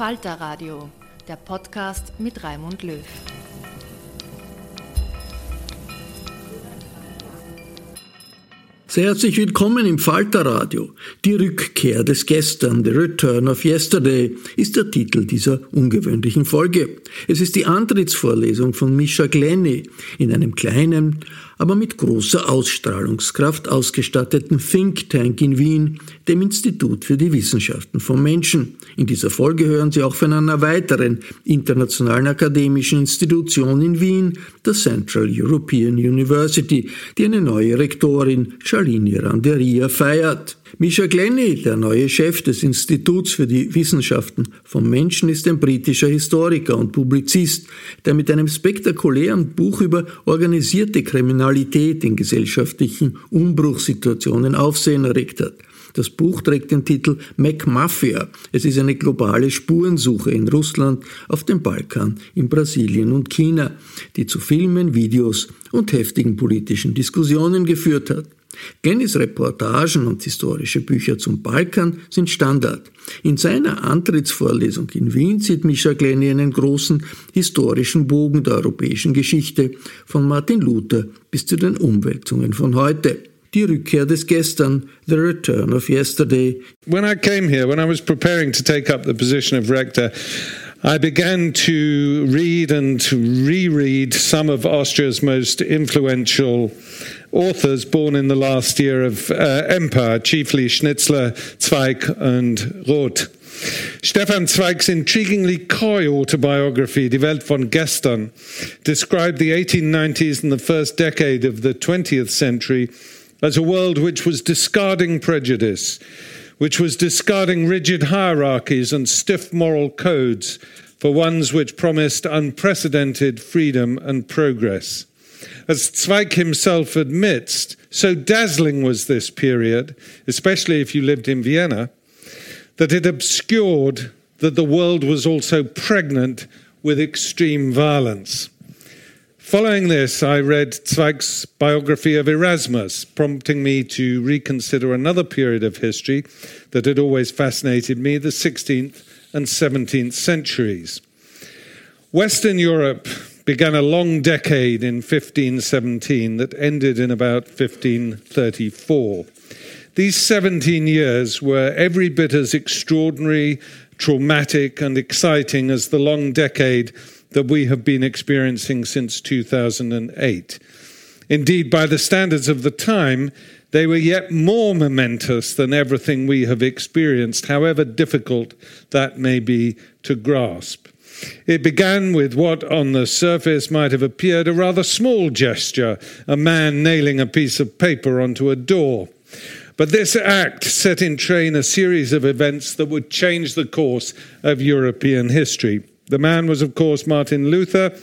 Falter Radio, der Podcast mit Raimund Löw. Sehr herzlich willkommen im Falterradio. Die Rückkehr des Gestern, The Return of Yesterday, ist der Titel dieser ungewöhnlichen Folge. Es ist die Antrittsvorlesung von Misha Glenny in einem kleinen, aber mit großer Ausstrahlungskraft ausgestatteten Think Tank in Wien, dem Institut für die Wissenschaften vom Menschen. In dieser Folge hören Sie auch von einer weiteren internationalen akademischen Institution in Wien, der Central European University, die eine neue Rektorin, Charlene Randeria, feiert. Misha Glenny, der neue Chef des Instituts für die Wissenschaften vom Menschen, ist ein britischer Historiker und Publizist, der mit einem spektakulären Buch über organisierte Kriminalität in gesellschaftlichen Umbruchssituationen Aufsehen erregt hat. Das Buch trägt den Titel MacMafia. Es ist eine globale Spurensuche in Russland, auf dem Balkan, in Brasilien und China, die zu Filmen, Videos und heftigen politischen Diskussionen geführt hat. Gennys Reportagen und historische Bücher zum Balkan sind Standard. In seiner Antrittsvorlesung in Wien sieht Mischa Glenny einen großen historischen Bogen der europäischen Geschichte, von Martin Luther bis zu den Umwälzungen von heute. Die Rückkehr des Gestern, the return of yesterday. When I came here, when I was preparing to take up the position of rector, I began to read and to reread some of Austria's most influential authors born in the last year of uh, empire, chiefly Schnitzler, Zweig, and Roth. Stefan Zweig's intriguingly coy autobiography, Die Welt von gestern, described the 1890s and the first decade of the 20th century as a world which was discarding prejudice, which was discarding rigid hierarchies and stiff moral codes for ones which promised unprecedented freedom and progress. As Zweig himself admits, so dazzling was this period, especially if you lived in Vienna, that it obscured that the world was also pregnant with extreme violence. Following this, I read Zweig's biography of Erasmus, prompting me to reconsider another period of history that had always fascinated me the 16th and 17th centuries. Western Europe began a long decade in 1517 that ended in about 1534. These 17 years were every bit as extraordinary, traumatic, and exciting as the long decade that we have been experiencing since 2008. Indeed, by the standards of the time, they were yet more momentous than everything we have experienced, however difficult that may be to grasp. It began with what on the surface might have appeared a rather small gesture a man nailing a piece of paper onto a door. But this act set in train a series of events that would change the course of European history. The man was, of course, Martin Luther,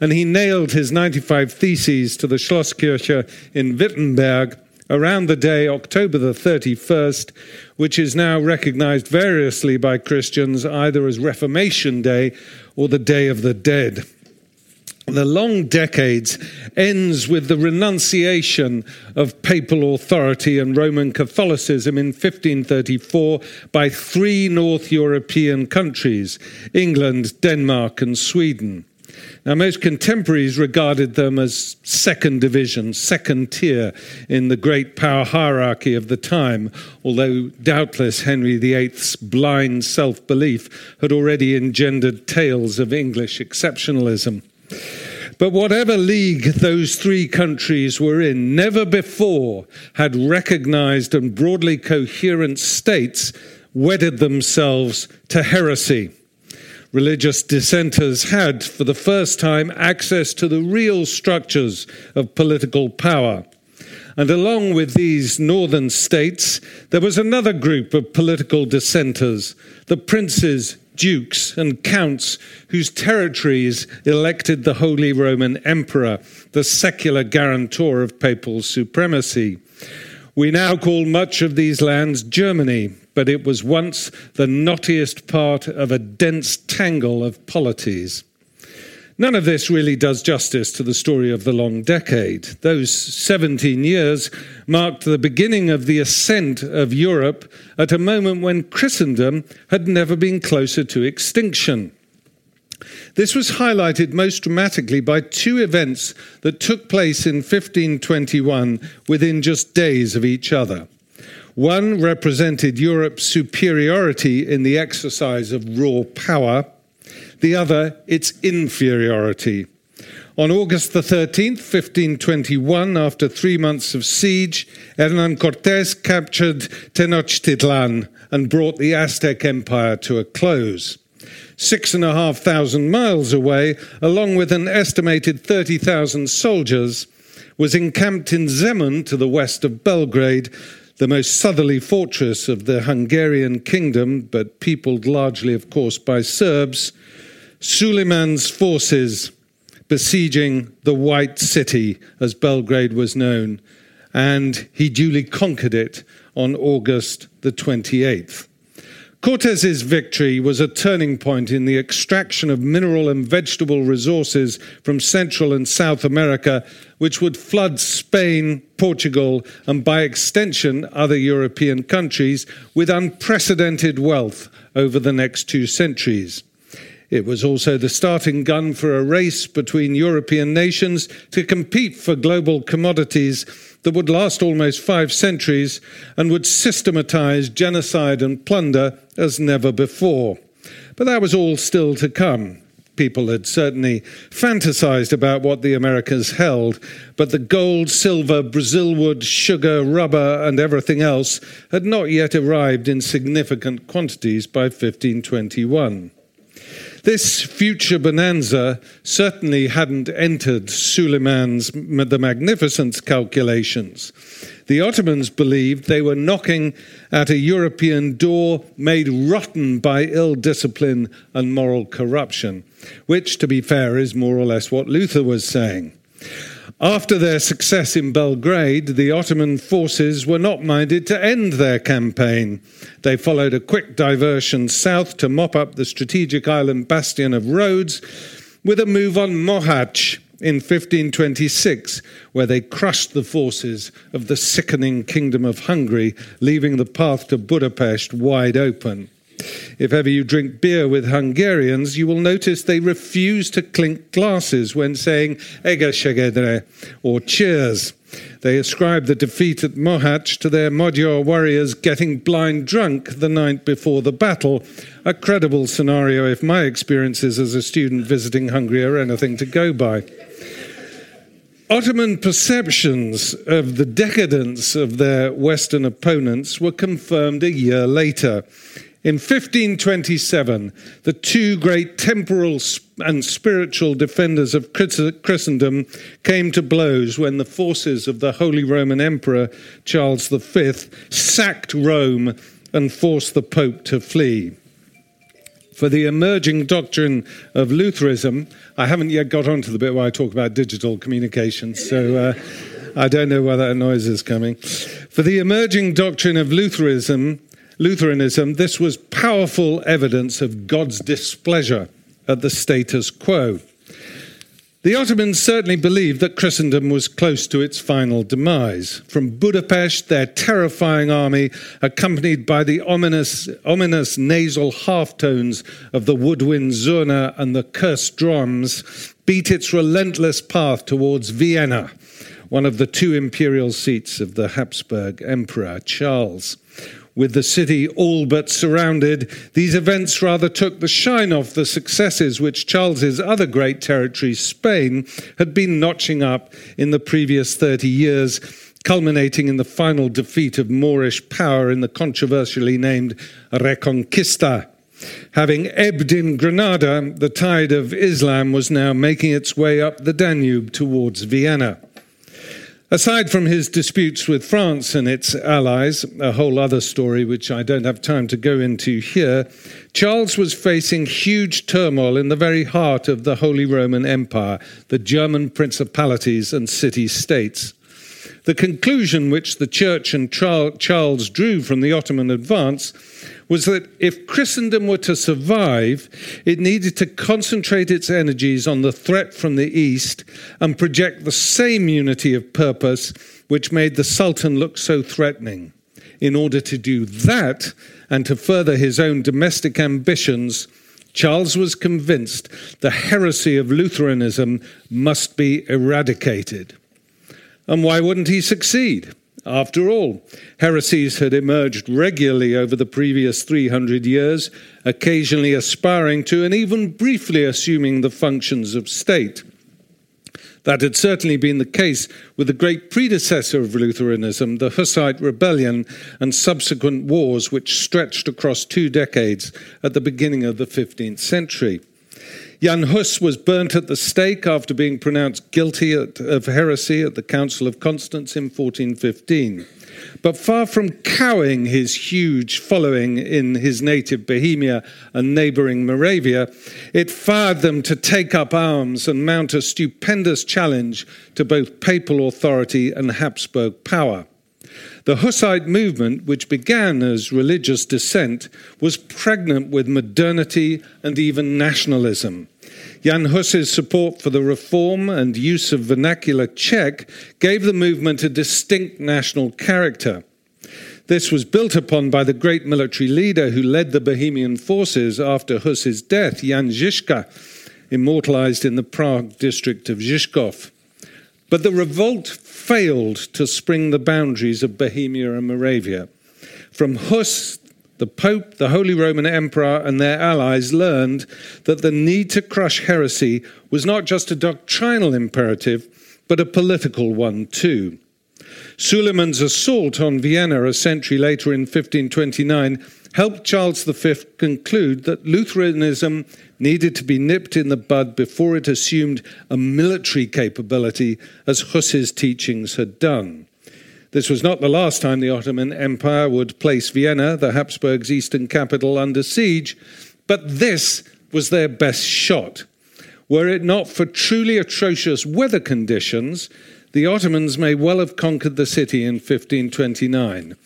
and he nailed his 95 Theses to the Schlosskirche in Wittenberg around the day October the 31st, which is now recognized variously by Christians either as Reformation Day or the Day of the Dead. The long decades ends with the renunciation of papal authority and Roman Catholicism in 1534 by three North European countries England, Denmark, and Sweden. Now, most contemporaries regarded them as second division, second tier in the great power hierarchy of the time, although doubtless Henry VIII's blind self belief had already engendered tales of English exceptionalism. But whatever league those three countries were in, never before had recognized and broadly coherent states wedded themselves to heresy religious dissenters had, for the first time, access to the real structures of political power. And along with these northern states, there was another group of political dissenters, the princes, dukes, and counts whose territories elected the Holy Roman Emperor, the secular guarantor of papal supremacy. We now call much of these lands Germany, but it was once the knottiest part of a dense tangle of polities. None of this really does justice to the story of the long decade. Those 17 years marked the beginning of the ascent of Europe at a moment when Christendom had never been closer to extinction. This was highlighted most dramatically by two events that took place in 1521 within just days of each other. One represented Europe's superiority in the exercise of raw power, the other its inferiority. On August the 13th, 1521, after three months of siege, Hernan Cortes captured Tenochtitlan and brought the Aztec Empire to a close. Six and a half thousand miles away, along with an estimated 30,000 soldiers, was encamped in Zemun to the west of Belgrade the most southerly fortress of the Hungarian kingdom, but peopled largely, of course, by Serbs, Suleiman's forces besieging the White City, as Belgrade was known, and he duly conquered it on August the 28th. Cortes's victory was a turning point in the extraction of mineral and vegetable resources from Central and South America, which would flood Spain, Portugal, and by extension other European countries with unprecedented wealth over the next two centuries. It was also the starting gun for a race between European nations to compete for global commodities that would last almost five centuries and would systematize genocide and plunder as never before. But that was all still to come. People had certainly fantasized about what the Americas held, but the gold, silver, Brazil wood, sugar, rubber, and everything else had not yet arrived in significant quantities by 1521. This future bonanza certainly hadn't entered Suleiman's the Magnificent's calculations. The Ottomans believed they were knocking at a European door made rotten by ill discipline and moral corruption, which, to be fair, is more or less what Luther was saying. After their success in Belgrade, the Ottoman forces were not minded to end their campaign. They followed a quick diversion south to mop up the strategic island bastion of Rhodes with a move on Mohacs in 1526, where they crushed the forces of the sickening Kingdom of Hungary, leaving the path to Budapest wide open. If ever you drink beer with Hungarians, you will notice they refuse to clink glasses when saying Egészségedre or cheers. They ascribe the defeat at Mohacs to their Magyar warriors getting blind drunk the night before the battle, a credible scenario if my experiences as a student visiting Hungary are anything to go by. Ottoman perceptions of the decadence of their Western opponents were confirmed a year later. In 1527, the two great temporal and spiritual defenders of Christendom came to blows when the forces of the Holy Roman Emperor Charles V sacked Rome and forced the Pope to flee for the emerging doctrine of Lutheranism. I haven't yet got on to the bit where I talk about digital communications, so uh, I don't know where that noise is coming. For the emerging doctrine of Lutheranism, Lutheranism, this was powerful evidence of God's displeasure at the status quo. The Ottomans certainly believed that Christendom was close to its final demise. From Budapest, their terrifying army, accompanied by the ominous, ominous nasal half tones of the woodwind zurna and the cursed drums, beat its relentless path towards Vienna, one of the two imperial seats of the Habsburg Emperor Charles with the city all but surrounded, these events rather took the shine off the successes which Charles's other great territory, Spain, had been notching up in the previous 30 years, culminating in the final defeat of Moorish power in the controversially named Reconquista. Having ebbed in Granada, the tide of Islam was now making its way up the Danube towards Vienna. Aside from his disputes with France and its allies, a whole other story which I don't have time to go into here, Charles was facing huge turmoil in the very heart of the Holy Roman Empire, the German principalities and city states. The conclusion which the Church and Charles drew from the Ottoman advance was that if Christendom were to survive, it needed to concentrate its energies on the threat from the East and project the same unity of purpose which made the Sultan look so threatening. In order to do that and to further his own domestic ambitions, Charles was convinced the heresy of Lutheranism must be eradicated. And why wouldn't he succeed? After all, heresies had emerged regularly over the previous 300 years, occasionally aspiring to and even briefly assuming the functions of state. That had certainly been the case with the great predecessor of Lutheranism, the Hussite Rebellion, and subsequent wars which stretched across two decades at the beginning of the 15th century. Jan Hus was burnt at the stake after being pronounced guilty of heresy at the Council of Constance in 1415. But far from cowing his huge following in his native Bohemia and neighboring Moravia, it fired them to take up arms and mount a stupendous challenge to both papal authority and Habsburg power. The Hussite movement, which began as religious dissent, was pregnant with modernity and even nationalism. Jan Hus's support for the reform and use of vernacular Czech gave the movement a distinct national character. This was built upon by the great military leader who led the Bohemian forces after Hus's death, Jan Žižka, immortalized in the Prague district of Žižkov. But the revolt failed to spring the boundaries of Bohemia and Moravia. From Hus, the Pope, the Holy Roman Emperor, and their allies learned that the need to crush heresy was not just a doctrinal imperative, but a political one too. Suleiman's assault on Vienna a century later in 1529 helped Charles V conclude that Lutheranism needed to be nipped in the bud before it assumed a military capability, as Hus's teachings had done. This was not the last time the Ottoman Empire would place Vienna, the Habsburgs' eastern capital, under siege, but this was their best shot. Were it not for truly atrocious weather conditions, the Ottomans may well have conquered the city in 1529.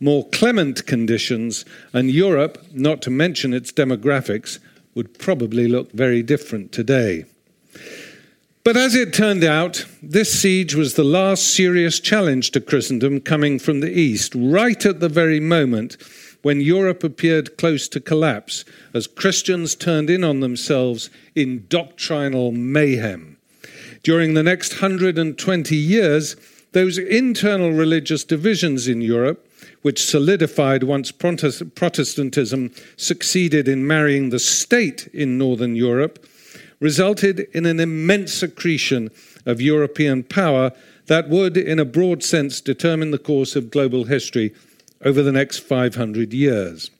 More clement conditions, and Europe, not to mention its demographics, would probably look very different today. But as it turned out, this siege was the last serious challenge to Christendom coming from the east, right at the very moment when Europe appeared close to collapse as Christians turned in on themselves in doctrinal mayhem. During the next 120 years, those internal religious divisions in Europe, which solidified once Protestantism succeeded in marrying the state in Northern Europe, resulted in an immense accretion of European power that would, in a broad sense, determine the course of global history over the next 500 years.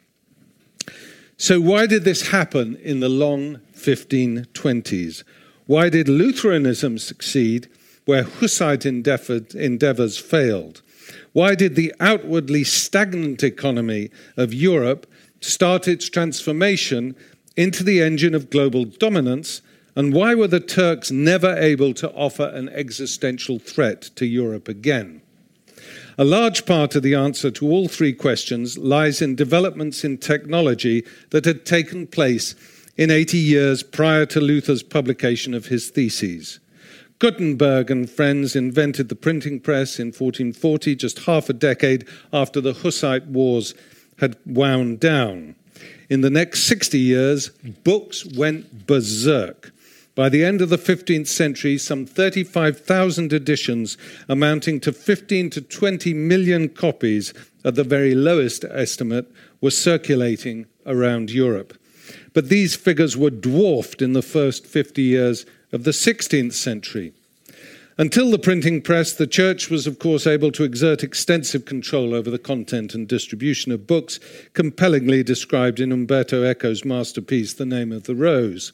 So, why did this happen in the long 1520s? Why did Lutheranism succeed where Hussite endeavors failed? Why did the outwardly stagnant economy of Europe start its transformation into the engine of global dominance? And why were the Turks never able to offer an existential threat to Europe again? A large part of the answer to all three questions lies in developments in technology that had taken place in 80 years prior to Luther's publication of his theses. Gutenberg and friends invented the printing press in 1440, just half a decade after the Hussite Wars had wound down. In the next 60 years, books went berserk. By the end of the 15th century, some 35,000 editions, amounting to 15 to 20 million copies at the very lowest estimate, were circulating around Europe. But these figures were dwarfed in the first 50 years of the 16th century. Until the printing press, the church was, of course, able to exert extensive control over the content and distribution of books, compellingly described in Umberto Eco's masterpiece, The Name of the Rose.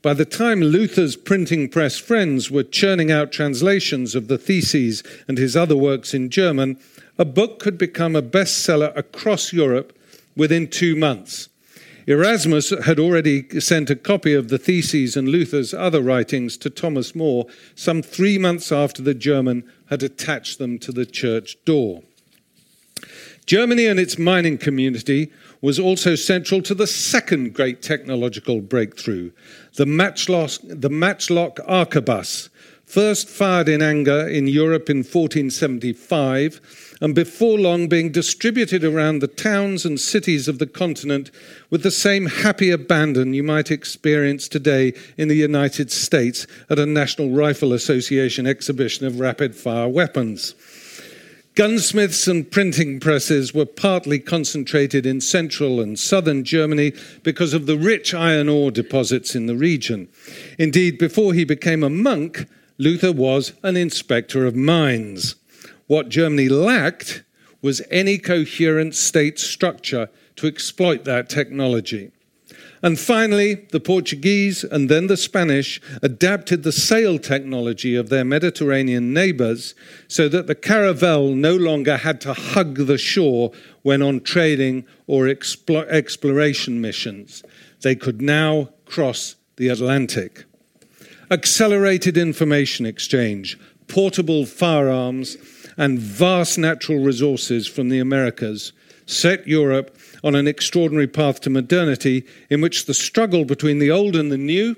By the time Luther's printing press friends were churning out translations of the theses and his other works in German, a book could become a bestseller across Europe within two months. Erasmus had already sent a copy of the theses and Luther's other writings to Thomas More some three months after the German had attached them to the church door. Germany and its mining community was also central to the second great technological breakthrough, the matchlock, the matchlock arquebus, first fired in anger in Europe in 1475, and before long being distributed around the towns and cities of the continent with the same happy abandon you might experience today in the United States at a National Rifle Association exhibition of rapid fire weapons. Gunsmiths and printing presses were partly concentrated in central and southern Germany because of the rich iron ore deposits in the region. Indeed, before he became a monk, Luther was an inspector of mines. What Germany lacked was any coherent state structure to exploit that technology. And finally, the Portuguese and then the Spanish adapted the sail technology of their Mediterranean neighbors so that the caravel no longer had to hug the shore when on trading or exploration missions. They could now cross the Atlantic. Accelerated information exchange, portable firearms, and vast natural resources from the Americas set Europe on an extraordinary path to modernity in which the struggle between the old and the new,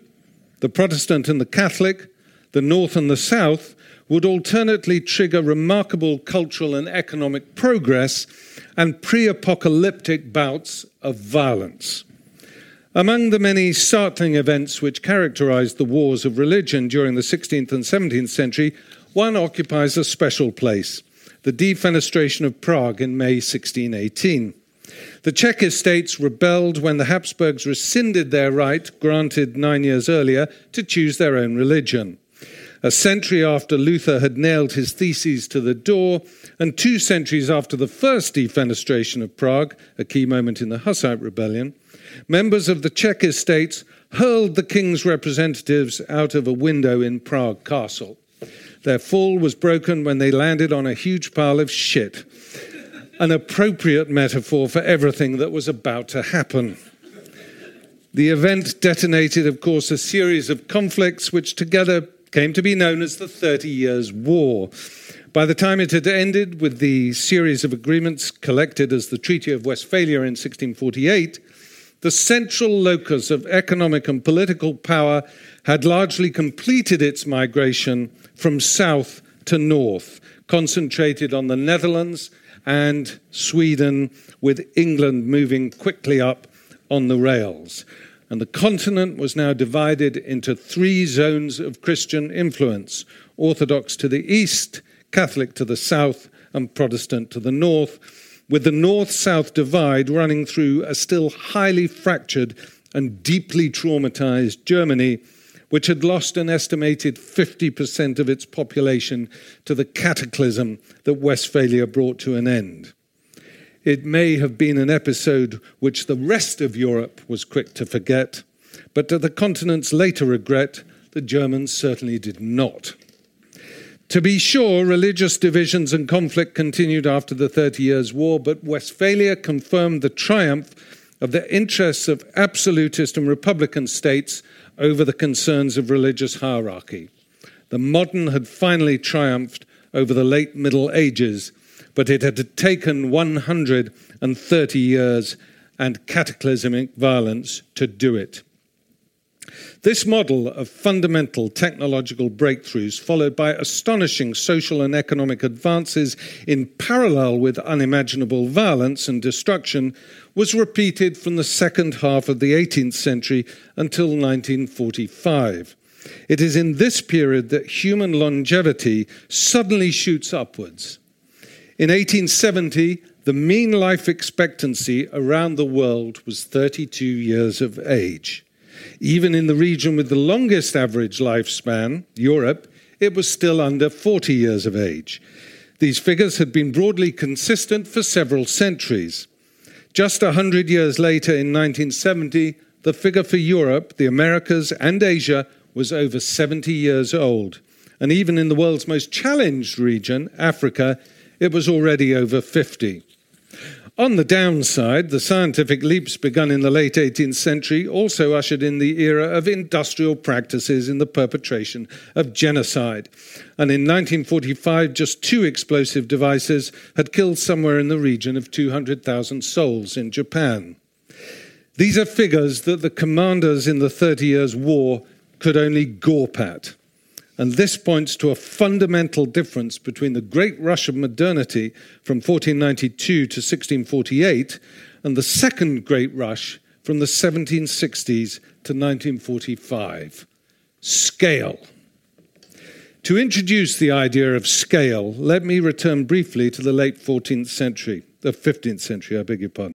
the Protestant and the Catholic, the North and the South, would alternately trigger remarkable cultural and economic progress and pre apocalyptic bouts of violence. Among the many startling events which characterized the wars of religion during the 16th and 17th century, one occupies a special place the defenestration of Prague in May 1618. The Czech estates rebelled when the Habsburgs rescinded their right, granted nine years earlier, to choose their own religion. A century after Luther had nailed his theses to the door, and two centuries after the first defenestration of Prague, a key moment in the Hussite rebellion, members of the Czech estates hurled the king's representatives out of a window in Prague Castle. Their fall was broken when they landed on a huge pile of shit an appropriate metaphor for everything that was about to happen. The event detonated, of course, a series of conflicts which together came to be known as the Thirty Years' War. By the time it had ended with the series of agreements collected as the Treaty of Westphalia in 1648, the central locus of economic and political power had largely completed its migration from south to north, concentrated on the Netherlands and Sweden, with England moving quickly up on the rails. And the continent was now divided into three zones of Christian influence Orthodox to the east, Catholic to the south, and Protestant to the north, with the north south divide running through a still highly fractured and deeply traumatized Germany, which had lost an estimated 50% of its population to the cataclysm that Westphalia brought to an end. It may have been an episode which the rest of Europe was quick to forget, but to the continent's later regret, the Germans certainly did not. To be sure, religious divisions and conflict continued after the Thirty Years' War, but Westphalia confirmed the triumph of the interests of absolutist and republican states over the concerns of religious hierarchy. The modern had finally triumphed over the late Middle Ages, but it had taken 130 years and cataclysmic violence to do it. This model of fundamental technological breakthroughs, followed by astonishing social and economic advances in parallel with unimaginable violence and destruction, was repeated from the second half of the 18th century until 1945. It is in this period that human longevity suddenly shoots upwards. In 1870, the mean life expectancy around the world was 32 years of age. Even in the region with the longest average lifespan, Europe, it was still under 40 years of age. These figures had been broadly consistent for several centuries. Just a hundred years later, in 1970, the figure for Europe, the Americas, and Asia was over 70 years old. And even in the world's most challenged region, Africa, it was already over 50. On the downside, the scientific leaps begun in the late 18th century also ushered in the era of industrial practices in the perpetration of genocide. And in 1945, just two explosive devices had killed somewhere in the region of 200,000 souls in Japan. These are figures that the commanders in the Thirty Years' War could only gawp at. And this points to a fundamental difference between the great rush of modernity from 1492 to 1648 and the second great rush from the 1760s to 1945 scale. To introduce the idea of scale, let me return briefly to the late 14th century, the 15th century, I beg your pardon.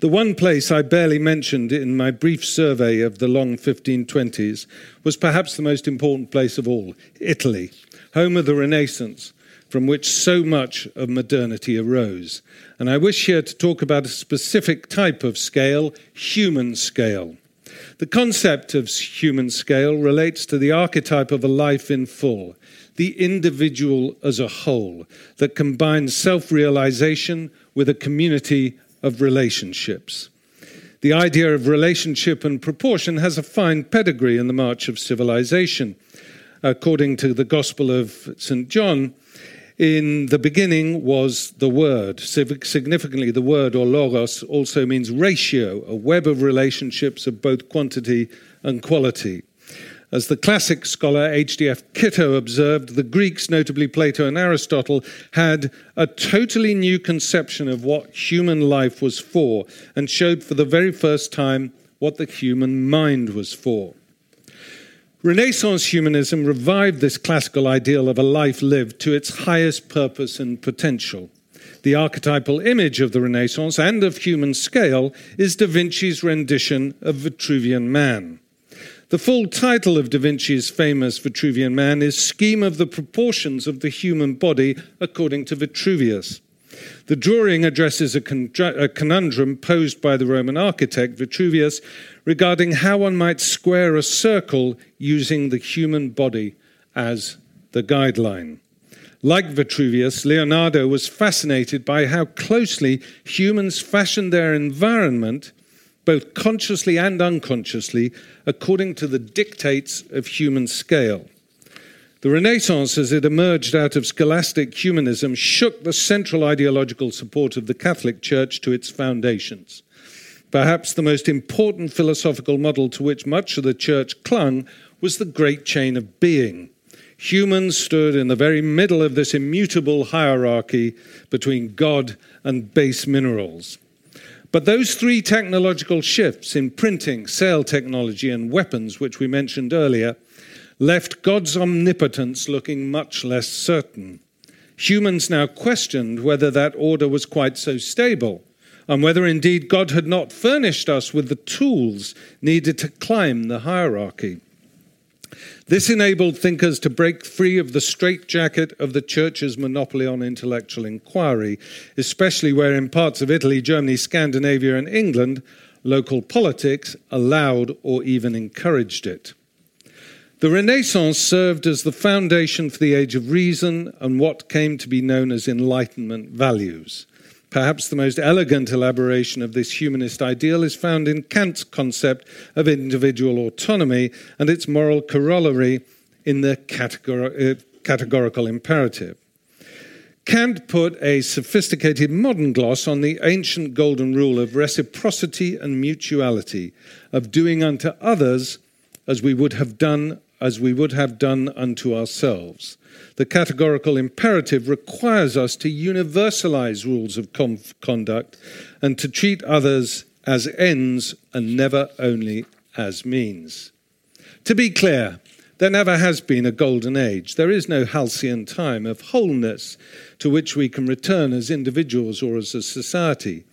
The one place I barely mentioned in my brief survey of the long 1520s was perhaps the most important place of all Italy, home of the Renaissance, from which so much of modernity arose. And I wish here to talk about a specific type of scale, human scale. The concept of human scale relates to the archetype of a life in full, the individual as a whole, that combines self realization with a community of relationships. The idea of relationship and proportion has a fine pedigree in the march of civilization. According to the Gospel of St. John, in the beginning was the Word. Significantly, the word or logos also means ratio, a web of relationships of both quantity and quality. As the classic scholar H.D.F. Kitto observed, the Greeks, notably Plato and Aristotle, had a totally new conception of what human life was for and showed for the very first time what the human mind was for. Renaissance humanism revived this classical ideal of a life lived to its highest purpose and potential. The archetypal image of the Renaissance and of human scale is Da Vinci's rendition of Vitruvian Man. The full title of Da Vinci's famous Vitruvian Man is Scheme of the Proportions of the Human Body according to Vitruvius. The drawing addresses a, conundrum posed by the Roman architect Vitruvius regarding how one might square a circle using the human body as the guideline. Like Vitruvius, Leonardo was fascinated by how closely humans fashioned their environment both consciously and unconsciously, according to the dictates of human scale. The Renaissance, as it emerged out of scholastic humanism, shook the central ideological support of the Catholic Church to its foundations. Perhaps the most important philosophical model to which much of the church clung was the great chain of being. Humans stood in the very middle of this immutable hierarchy between God and base minerals. But those three technological shifts in printing, sail technology, and weapons, which we mentioned earlier, left God's omnipotence looking much less certain. Humans now questioned whether that order was quite so stable and whether indeed God had not furnished us with the tools needed to climb the hierarchy. This enabled thinkers to break free of the straitjacket of the church's monopoly on intellectual inquiry, especially where in parts of Italy, Germany, Scandinavia, and England, local politics allowed or even encouraged it. The Renaissance served as the foundation for the Age of Reason and what came to be known as Enlightenment values. Perhaps the most elegant elaboration of this humanist ideal is found in Kant's concept of individual autonomy and its moral corollary in the categor- uh, categorical imperative. Kant put a sophisticated modern gloss on the ancient golden rule of reciprocity and mutuality, of doing unto others as we would have done as we would have done unto ourselves the categorical imperative requires us to universalize rules of conduct and to treat others as ends and never only as means. To be clear, there never has been a golden age. There is no halcyon time of wholeness to which we can return as individuals or as a society.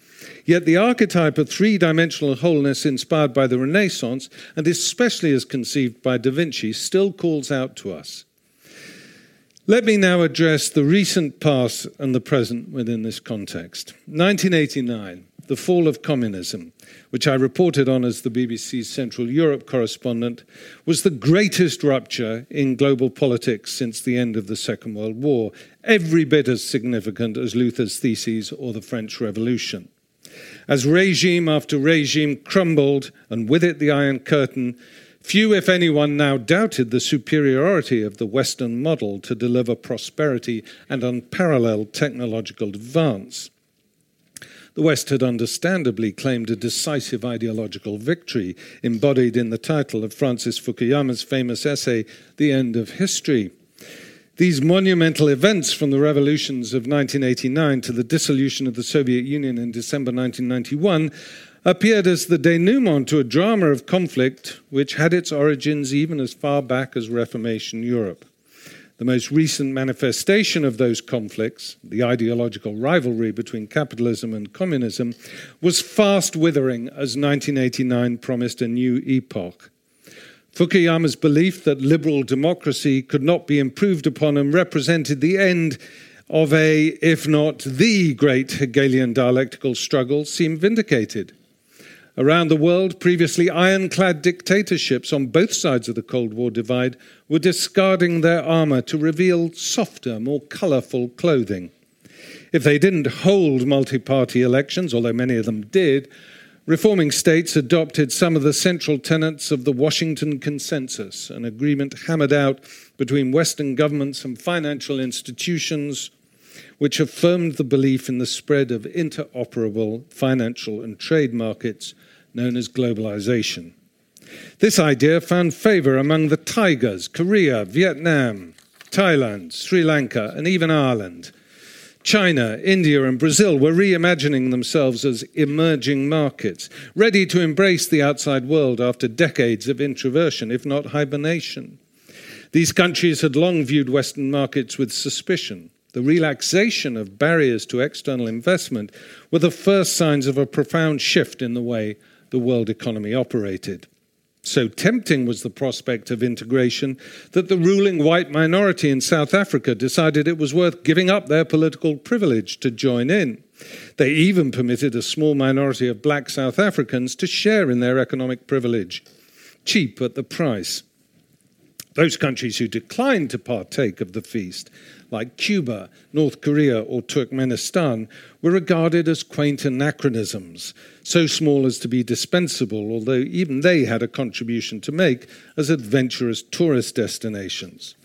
Yet the archetype of three dimensional wholeness inspired by the Renaissance, and especially as conceived by Da Vinci, still calls out to us. Let me now address the recent past and the present within this context. 1989, the fall of communism, which I reported on as the BBC's Central Europe correspondent, was the greatest rupture in global politics since the end of the Second World War, every bit as significant as Luther's theses or the French Revolution. As regime after regime crumbled, and with it the Iron Curtain, Few, if anyone, now doubted the superiority of the Western model to deliver prosperity and unparalleled technological advance. The West had understandably claimed a decisive ideological victory, embodied in the title of Francis Fukuyama's famous essay, The End of History. These monumental events from the revolutions of 1989 to the dissolution of the Soviet Union in December 1991 appeared as the denouement to a drama of conflict which had its origins even as far back as Reformation Europe. The most recent manifestation of those conflicts, the ideological rivalry between capitalism and communism, was fast withering as 1989 promised a new epoch. Fukuyama's belief that liberal democracy could not be improved upon and represented the end of a, if not the great Hegelian dialectical struggle, seemed vindicated. Around the world, previously ironclad dictatorships on both sides of the Cold War divide were discarding their armor to reveal softer, more colorful clothing. If they didn't hold multi party elections, although many of them did, reforming states adopted some of the central tenets of the Washington Consensus, an agreement hammered out between Western governments and financial institutions which affirmed the belief in the spread of interoperable financial and trade markets known as globalization. This idea found favor among the tigers, Korea, Vietnam, Thailand, Sri Lanka, and even Ireland. China, India, and Brazil were reimagining themselves as emerging markets, ready to embrace the outside world after decades of introversion, if not hibernation. These countries had long viewed Western markets with suspicion. The relaxation of barriers to external investment were the first signs of a profound shift in the way the world economy operated. So tempting was the prospect of integration that the ruling white minority in South Africa decided it was worth giving up their political privilege to join in. They even permitted a small minority of black South Africans to share in their economic privilege, cheap at the price. Those countries who declined to partake of the feast like Cuba, North Korea, or Turkmenistan, were regarded as quaint anachronisms, so small as to be dispensable, although even they had a contribution to make as adventurous tourist destinations.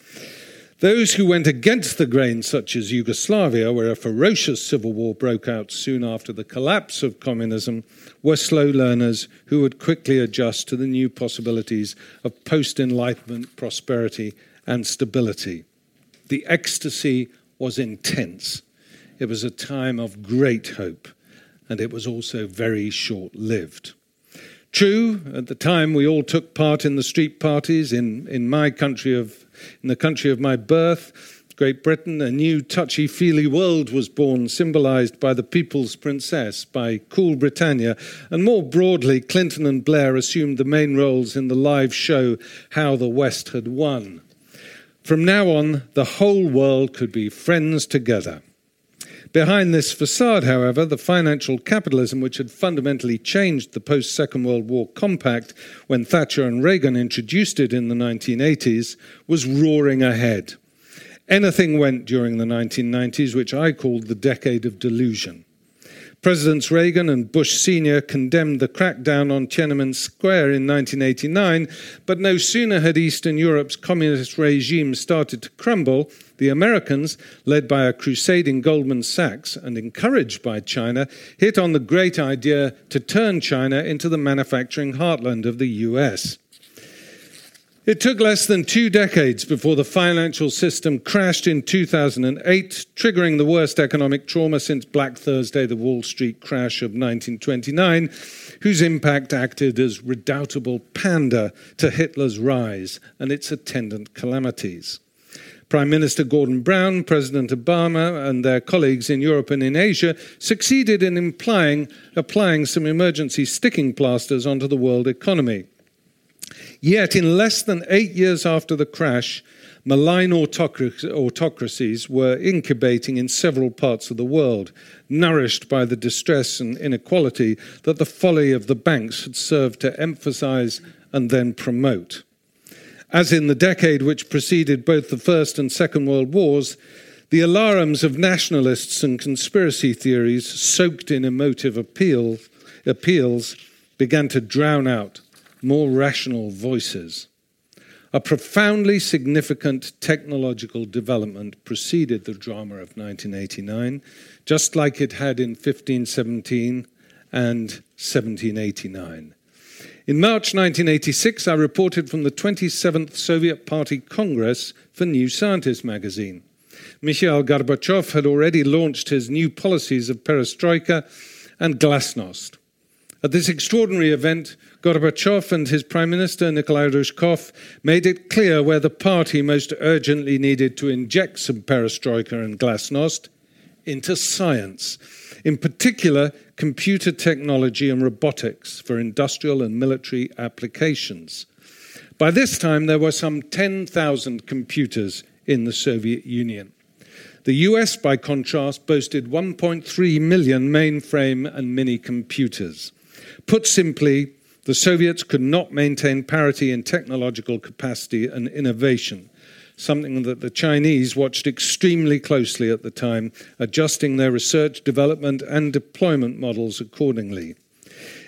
Those who went against the grain, such as Yugoslavia, where a ferocious civil war broke out soon after the collapse of communism, were slow learners who would quickly adjust to the new possibilities of post Enlightenment prosperity and stability. The ecstasy was intense. It was a time of great hope, and it was also very short lived. True, at the time we all took part in the street parties in, in my country of in the country of my birth, Great Britain, a new touchy feely world was born, symbolized by the People's Princess, by Cool Britannia, and more broadly, Clinton and Blair assumed the main roles in the live show How the West Had Won. From now on, the whole world could be friends together. Behind this facade, however, the financial capitalism which had fundamentally changed the post Second World War compact when Thatcher and Reagan introduced it in the 1980s was roaring ahead. Anything went during the 1990s, which I called the decade of delusion. Presidents Reagan and Bush Sr. condemned the crackdown on Tiananmen Square in 1989, but no sooner had Eastern Europe's communist regime started to crumble, the Americans, led by a crusading Goldman Sachs and encouraged by China, hit on the great idea to turn China into the manufacturing heartland of the US. It took less than two decades before the financial system crashed in 2008, triggering the worst economic trauma since Black Thursday, the Wall Street crash of 1929, whose impact acted as redoubtable pander to Hitler's rise and its attendant calamities. Prime Minister Gordon Brown, President Obama, and their colleagues in Europe and in Asia succeeded in implying, applying some emergency sticking plasters onto the world economy. Yet, in less than eight years after the crash, malign autocracies were incubating in several parts of the world, nourished by the distress and inequality that the folly of the banks had served to emphasize and then promote. As in the decade which preceded both the First and Second World Wars, the alarums of nationalists and conspiracy theories, soaked in emotive appeal, appeals, began to drown out more rational voices. A profoundly significant technological development preceded the drama of 1989, just like it had in 1517 and 1789. In March 1986, I reported from the 27th Soviet Party Congress for New Scientist magazine. Mikhail Gorbachev had already launched his new policies of perestroika and glasnost. At this extraordinary event, Gorbachev and his Prime Minister Nikolai Ryzhkov made it clear where the party most urgently needed to inject some perestroika and glasnost into science, in particular, computer technology and robotics for industrial and military applications. By this time, there were some 10,000 computers in the Soviet Union. The US, by contrast, boasted 1.3 million mainframe and mini computers. Put simply, the Soviets could not maintain parity in technological capacity and innovation, something that the Chinese watched extremely closely at the time, adjusting their research, development, and deployment models accordingly.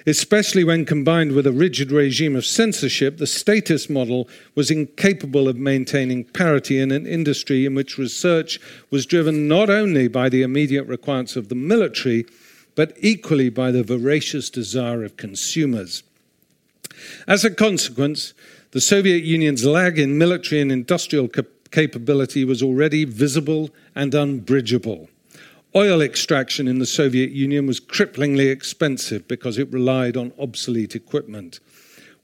Especially when combined with a rigid regime of censorship, the status model was incapable of maintaining parity in an industry in which research was driven not only by the immediate requirements of the military, but equally by the voracious desire of consumers. As a consequence, the Soviet Union's lag in military and industrial cap- capability was already visible and unbridgeable. Oil extraction in the Soviet Union was cripplingly expensive because it relied on obsolete equipment.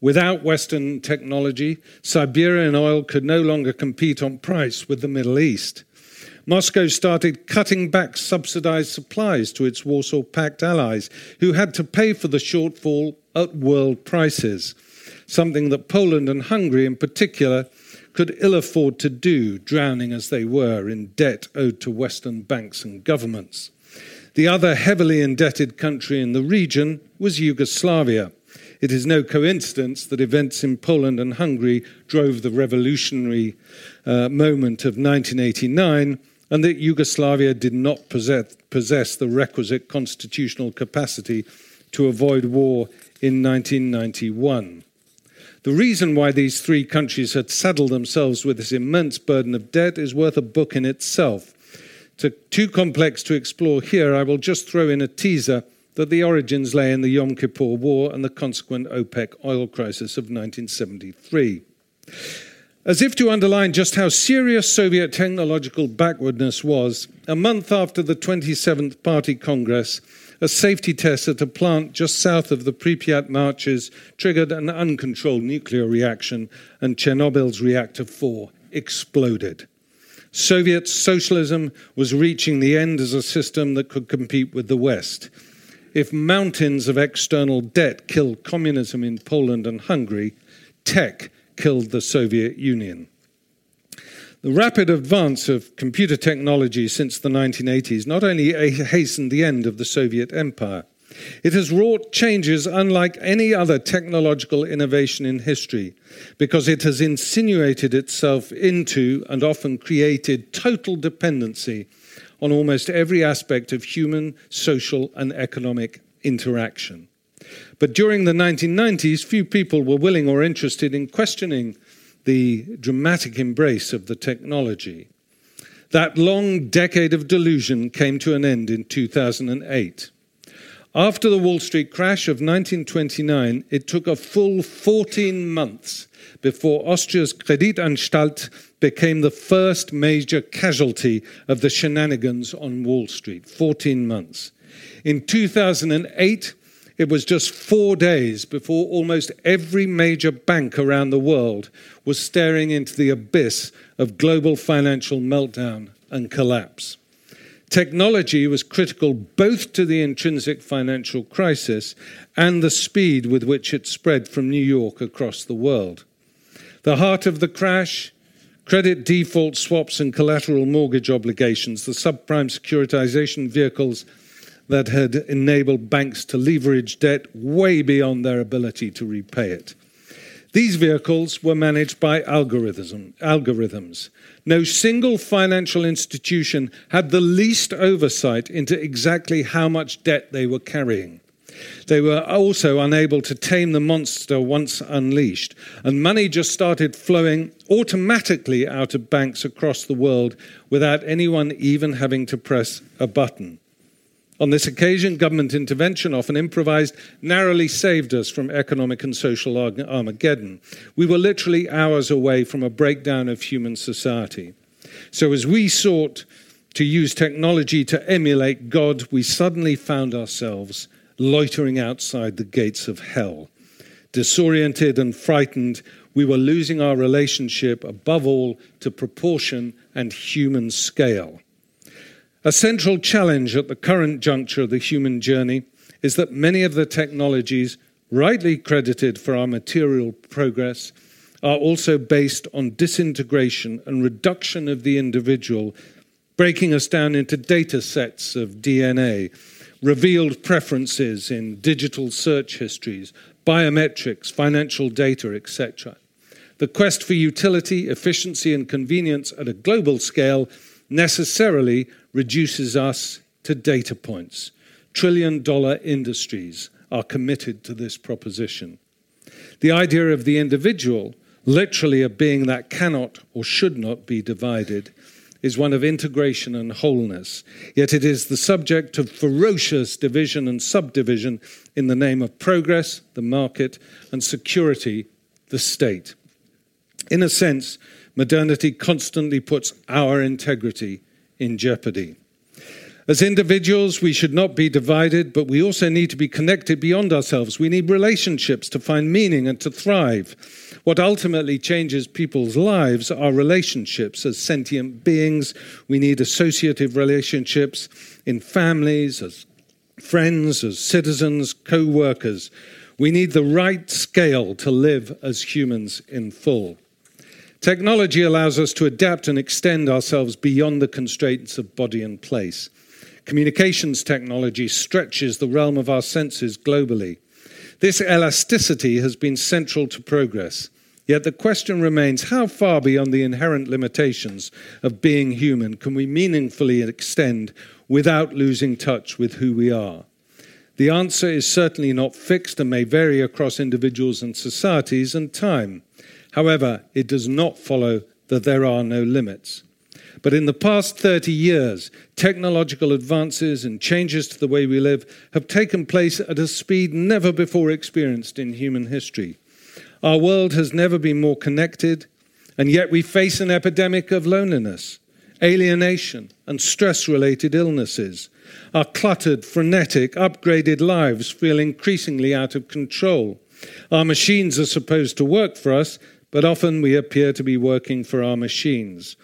Without Western technology, Siberian oil could no longer compete on price with the Middle East. Moscow started cutting back subsidized supplies to its Warsaw Pact allies, who had to pay for the shortfall at world prices, something that Poland and Hungary in particular could ill afford to do, drowning as they were in debt owed to Western banks and governments. The other heavily indebted country in the region was Yugoslavia. It is no coincidence that events in Poland and Hungary drove the revolutionary uh, moment of 1989 and that Yugoslavia did not possess, possess the requisite constitutional capacity to avoid war in 1991. The reason why these three countries had saddled themselves with this immense burden of debt is worth a book in itself. It's too complex to explore here. I will just throw in a teaser that the origins lay in the Yom Kippur War and the consequent OPEC oil crisis of 1973. As if to underline just how serious Soviet technological backwardness was, a month after the 27th Party Congress, a safety test at a plant just south of the Pripyat Marshes triggered an uncontrolled nuclear reaction, and Chernobyl's reactor 4 exploded. Soviet socialism was reaching the end as a system that could compete with the West. If mountains of external debt killed communism in Poland and Hungary, tech killed the Soviet Union. The rapid advance of computer technology since the 1980s not only hastened the end of the Soviet Empire, it has wrought changes unlike any other technological innovation in history because it has insinuated itself into and often created total dependency on almost every aspect of human, social, and economic interaction. But during the 1990s, few people were willing or interested in questioning the dramatic embrace of the technology. That long decade of delusion came to an end in 2008. After the Wall Street crash of 1929, it took a full 14 months before Austria's Kreditanstalt became the first major casualty of the shenanigans on Wall Street. 14 months. In 2008, it was just four days before almost every major bank around the world was staring into the abyss of global financial meltdown and collapse. Technology was critical both to the intrinsic financial crisis and the speed with which it spread from New York across the world. The heart of the crash credit default swaps and collateral mortgage obligations, the subprime securitization vehicles that had enabled banks to leverage debt way beyond their ability to repay it. These vehicles were managed by algorithm, algorithms. No single financial institution had the least oversight into exactly how much debt they were carrying. They were also unable to tame the monster once unleashed, and money just started flowing automatically out of banks across the world without anyone even having to press a button. On this occasion, government intervention, often improvised, narrowly saved us from economic and social Armageddon. We were literally hours away from a breakdown of human society. So, as we sought to use technology to emulate God, we suddenly found ourselves loitering outside the gates of hell. Disoriented and frightened, we were losing our relationship, above all, to proportion and human scale. A central challenge at the current juncture of the human journey is that many of the technologies rightly credited for our material progress are also based on disintegration and reduction of the individual, breaking us down into data sets of DNA, revealed preferences in digital search histories, biometrics, financial data, etc. The quest for utility, efficiency, and convenience at a global scale necessarily reduces us to data points. Trillion dollar industries are committed to this proposition. The idea of the individual, literally a being that cannot or should not be divided, is one of integration and wholeness, yet it is the subject of ferocious division and subdivision in the name of progress, the market, and security, the state. In a sense, modernity constantly puts our integrity in jeopardy. As individuals, we should not be divided, but we also need to be connected beyond ourselves. We need relationships to find meaning and to thrive. What ultimately changes people's lives are relationships as sentient beings. We need associative relationships in families, as friends, as citizens, co workers. We need the right scale to live as humans in full. Technology allows us to adapt and extend ourselves beyond the constraints of body and place. Communications technology stretches the realm of our senses globally. This elasticity has been central to progress. Yet the question remains how far beyond the inherent limitations of being human can we meaningfully extend without losing touch with who we are? The answer is certainly not fixed and may vary across individuals and societies and time. However, it does not follow that there are no limits. But in the past 30 years, technological advances and changes to the way we live have taken place at a speed never before experienced in human history. Our world has never been more connected, and yet we face an epidemic of loneliness, alienation, and stress related illnesses. Our cluttered, frenetic, upgraded lives feel increasingly out of control. Our machines are supposed to work for us, but often we appear to be working for our machines.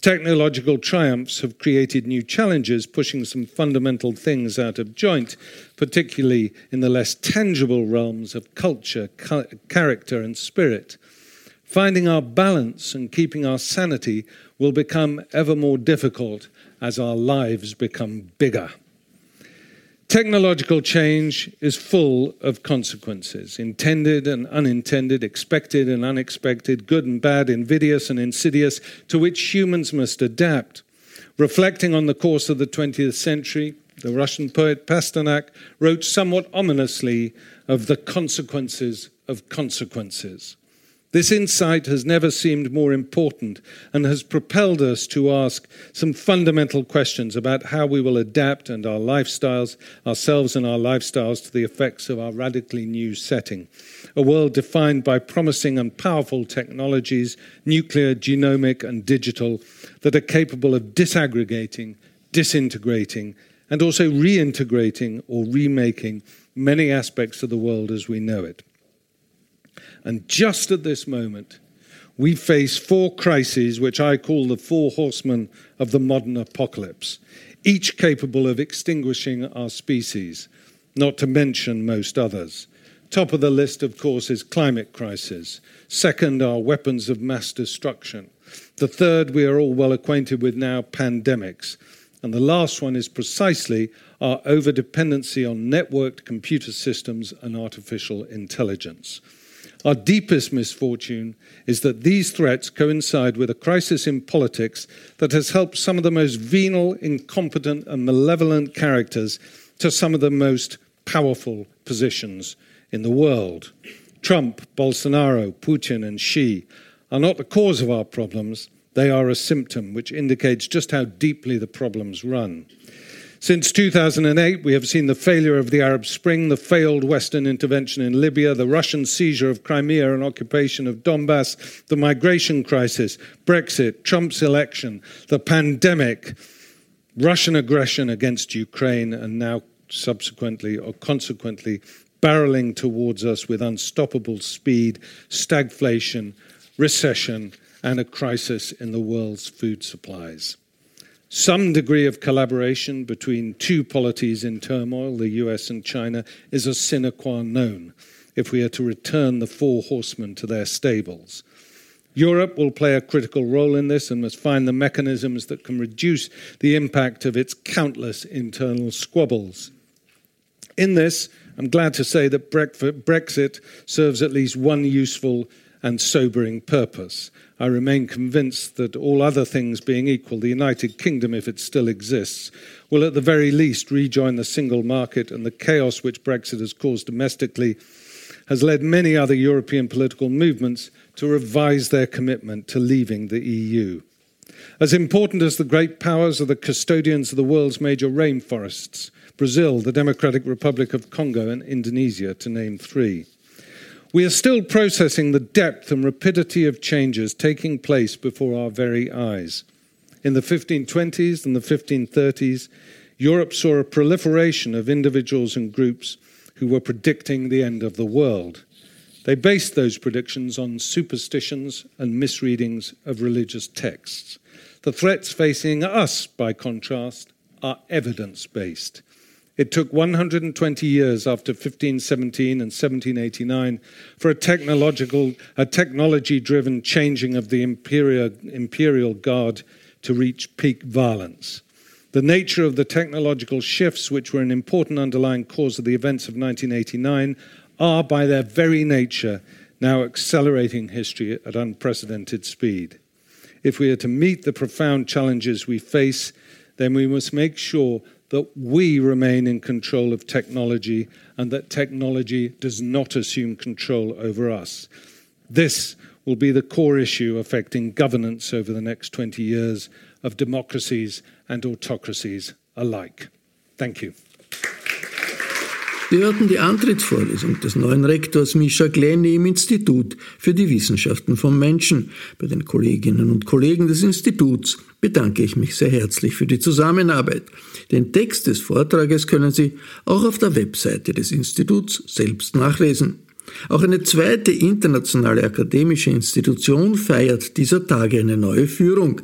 Technological triumphs have created new challenges, pushing some fundamental things out of joint, particularly in the less tangible realms of culture, character, and spirit. Finding our balance and keeping our sanity will become ever more difficult as our lives become bigger. Technological change is full of consequences, intended and unintended, expected and unexpected, good and bad, invidious and insidious, to which humans must adapt. Reflecting on the course of the 20th century, the Russian poet Pasternak wrote somewhat ominously of the consequences of consequences. This insight has never seemed more important and has propelled us to ask some fundamental questions about how we will adapt and our lifestyles, ourselves and our lifestyles, to the effects of our radically new setting. A world defined by promising and powerful technologies, nuclear, genomic, and digital, that are capable of disaggregating, disintegrating, and also reintegrating or remaking many aspects of the world as we know it. And just at this moment, we face four crises, which I call the four horsemen of the modern apocalypse, each capable of extinguishing our species, not to mention most others. Top of the list, of course, is climate crisis. Second are weapons of mass destruction. The third, we are all well acquainted with now, pandemics. And the last one is precisely our overdependency on networked computer systems and artificial intelligence. Our deepest misfortune is that these threats coincide with a crisis in politics that has helped some of the most venal, incompetent, and malevolent characters to some of the most powerful positions in the world. Trump, Bolsonaro, Putin, and Xi are not the cause of our problems, they are a symptom which indicates just how deeply the problems run. Since 2008, we have seen the failure of the Arab Spring, the failed Western intervention in Libya, the Russian seizure of Crimea and occupation of Donbass, the migration crisis, Brexit, Trump's election, the pandemic, Russian aggression against Ukraine, and now subsequently or consequently barreling towards us with unstoppable speed, stagflation, recession, and a crisis in the world's food supplies. Some degree of collaboration between two polities in turmoil, the US and China, is a sine qua non if we are to return the four horsemen to their stables. Europe will play a critical role in this and must find the mechanisms that can reduce the impact of its countless internal squabbles. In this, I'm glad to say that Brexit serves at least one useful and sobering purpose. I remain convinced that, all other things being equal, the United Kingdom, if it still exists, will at the very least rejoin the single market, and the chaos which Brexit has caused domestically has led many other European political movements to revise their commitment to leaving the EU. As important as the great powers are the custodians of the world's major rainforests Brazil, the Democratic Republic of Congo, and Indonesia, to name three. We are still processing the depth and rapidity of changes taking place before our very eyes. In the 1520s and the 1530s, Europe saw a proliferation of individuals and groups who were predicting the end of the world. They based those predictions on superstitions and misreadings of religious texts. The threats facing us, by contrast, are evidence based. It took 120 years after 1517 and 1789 for a technological, a technology-driven changing of the imperial, imperial guard to reach peak violence. The nature of the technological shifts, which were an important underlying cause of the events of 1989, are by their very nature now accelerating history at unprecedented speed. If we are to meet the profound challenges we face, then we must make sure that we remain in control of technology and that technology does not assume control over us. This will be the core issue affecting governance over the next 20 years of democracies and autocracies alike. Thank you. Wir hörten die Antrittsvorlesung des neuen Rektors Misha Glenny im Institut für die Wissenschaften vom Menschen. Bei den Kolleginnen und Kollegen des Instituts bedanke ich mich sehr herzlich für die Zusammenarbeit. Den Text des Vortrages können Sie auch auf der Webseite des Instituts selbst nachlesen. Auch eine zweite internationale akademische Institution feiert dieser Tage eine neue Führung,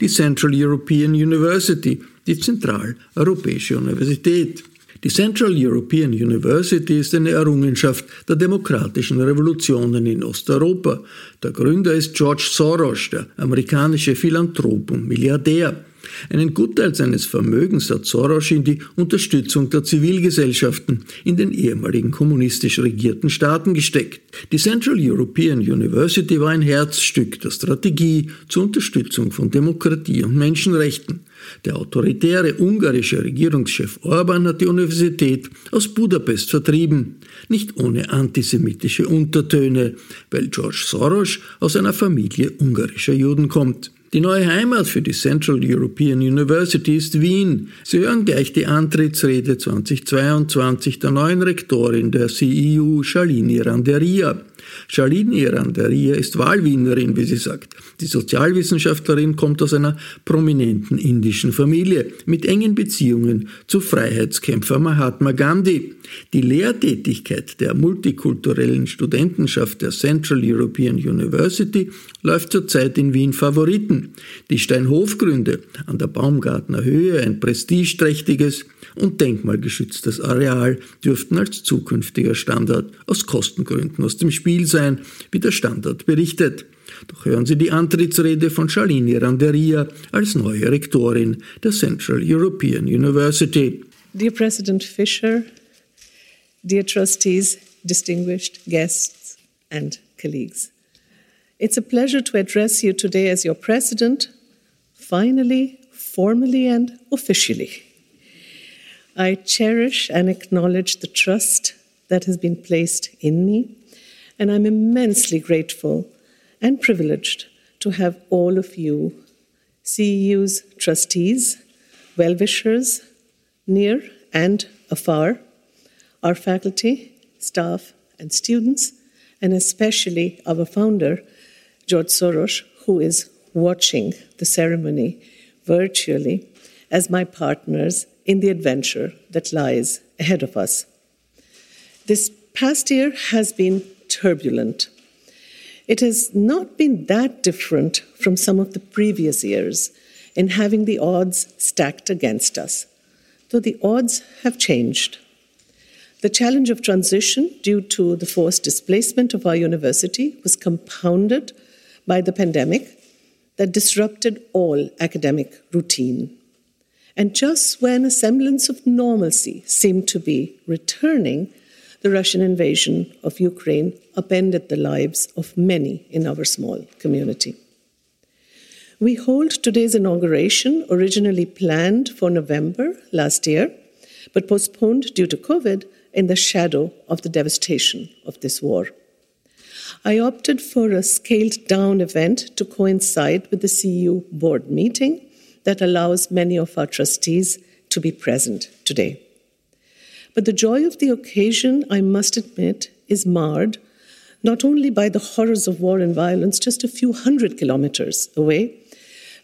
die Central European University, die Zentraleuropäische Universität. Die Central European University ist eine Errungenschaft der demokratischen Revolutionen in Osteuropa. Der Gründer ist George Soros, der amerikanische Philanthrop und Milliardär. Einen Gutteil seines Vermögens hat Soros in die Unterstützung der Zivilgesellschaften in den ehemaligen kommunistisch regierten Staaten gesteckt. Die Central European University war ein Herzstück der Strategie zur Unterstützung von Demokratie und Menschenrechten. Der autoritäre ungarische Regierungschef Orban hat die Universität aus Budapest vertrieben, nicht ohne antisemitische Untertöne, weil George Soros aus einer Familie ungarischer Juden kommt. Die neue Heimat für die Central European University ist Wien. Sie hören gleich die Antrittsrede 2022 der neuen Rektorin der CEU, Shalini Randeria. Shalini Randeria ist Wahlwienerin, wie sie sagt. Die Sozialwissenschaftlerin kommt aus einer prominenten indischen Familie mit engen Beziehungen zu Freiheitskämpfer Mahatma Gandhi. Die Lehrtätigkeit der multikulturellen Studentenschaft der Central European University läuft zurzeit in Wien Favoriten. Die Steinhofgründe an der Baumgartner Höhe, ein prestigeträchtiges und denkmalgeschütztes Areal, dürften als zukünftiger Standard aus Kostengründen aus dem Spiel sein, wie der Standard berichtet. Doch hören Sie die Antrittsrede von Shalini Randeria als neue Rektorin der Central European University. Dear President Fisher, dear trustees, distinguished guests and colleagues. It's a pleasure to address you today as your president, finally, formally, and officially. I cherish and acknowledge the trust that has been placed in me, and I'm immensely grateful and privileged to have all of you, CEU's trustees, well wishers, near and afar, our faculty, staff, and students, and especially our founder, George Soros, who is watching the ceremony virtually as my partners in the adventure that lies ahead of us. This past year has been turbulent it has not been that different from some of the previous years in having the odds stacked against us, though the odds have changed. The challenge of transition due to the forced displacement of our university was compounded by the pandemic that disrupted all academic routine. And just when a semblance of normalcy seemed to be returning, the Russian invasion of Ukraine upended the lives of many in our small community. We hold today's inauguration, originally planned for November last year, but postponed due to COVID in the shadow of the devastation of this war. I opted for a scaled down event to coincide with the CEU board meeting that allows many of our trustees to be present today. But the joy of the occasion, I must admit, is marred not only by the horrors of war and violence just a few hundred kilometers away,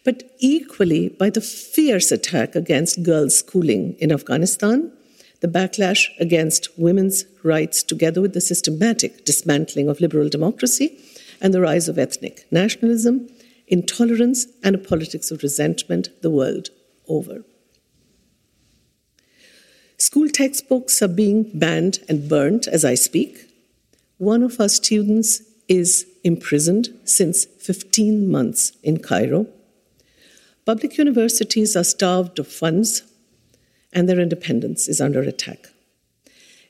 but equally by the fierce attack against girls' schooling in Afghanistan, the backlash against women's rights, together with the systematic dismantling of liberal democracy, and the rise of ethnic nationalism, intolerance, and a politics of resentment the world over. School textbooks are being banned and burnt as I speak. One of our students is imprisoned since 15 months in Cairo. Public universities are starved of funds and their independence is under attack.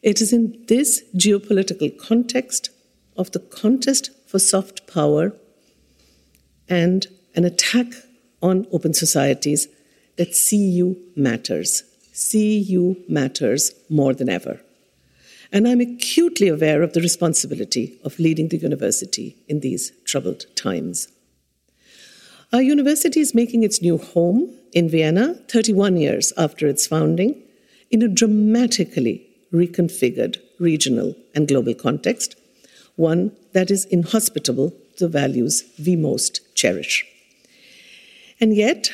It is in this geopolitical context of the contest for soft power and an attack on open societies that CU matters CEU matters more than ever. And I'm acutely aware of the responsibility of leading the university in these troubled times. Our university is making its new home in Vienna 31 years after its founding in a dramatically reconfigured regional and global context, one that is inhospitable to the values we most cherish. And yet,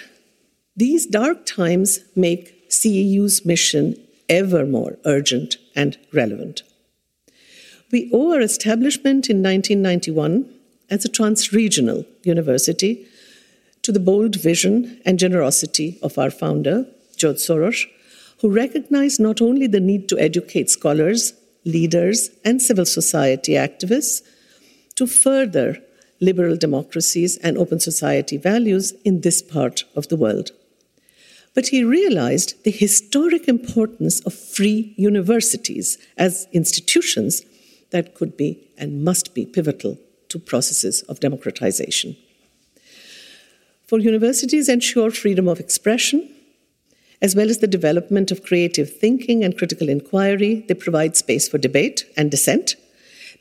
these dark times make CEU's mission ever more urgent and relevant. We owe our establishment in 1991 as a trans regional university to the bold vision and generosity of our founder, George Soros, who recognized not only the need to educate scholars, leaders, and civil society activists to further liberal democracies and open society values in this part of the world. But he realized the historic importance of free universities as institutions that could be and must be pivotal to processes of democratization. For universities ensure freedom of expression, as well as the development of creative thinking and critical inquiry, they provide space for debate and dissent.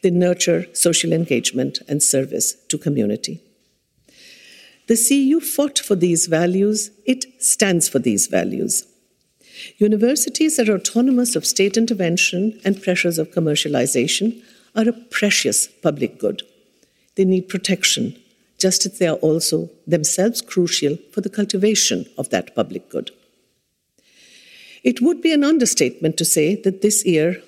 They nurture social engagement and service to community. The CEU fought for these values, it stands for these values. Universities that are autonomous of state intervention and pressures of commercialization are a precious public good. They need protection, just as they are also themselves crucial for the cultivation of that public good. It would be an understatement to say that this year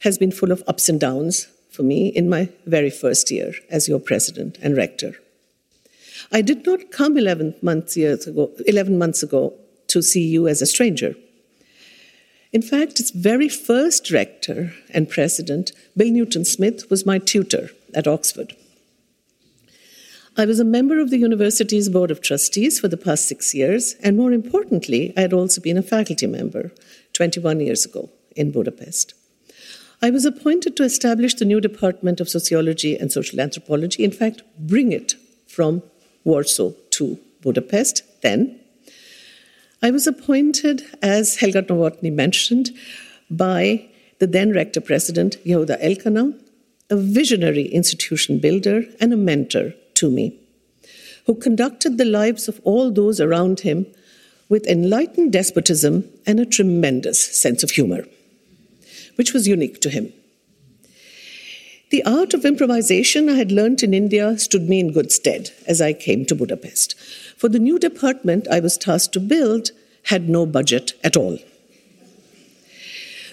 has been full of ups and downs for me in my very first year as your president and rector. I did not come 11 months, ago, 11 months ago to see you as a stranger. In fact, its very first rector and president, Bill Newton Smith, was my tutor at Oxford. I was a member of the university's Board of Trustees for the past six years, and more importantly, I had also been a faculty member 21 years ago in Budapest. I was appointed to establish the new Department of Sociology and Social Anthropology, in fact, bring it from Warsaw to Budapest then. I was appointed, as Helga Nowotny mentioned, by the then rector president, Yehuda Elkana, a visionary institution builder and a mentor to me, who conducted the lives of all those around him with enlightened despotism and a tremendous sense of humor, which was unique to him. The art of improvisation I had learnt in India stood me in good stead as I came to Budapest. For the new department I was tasked to build had no budget at all.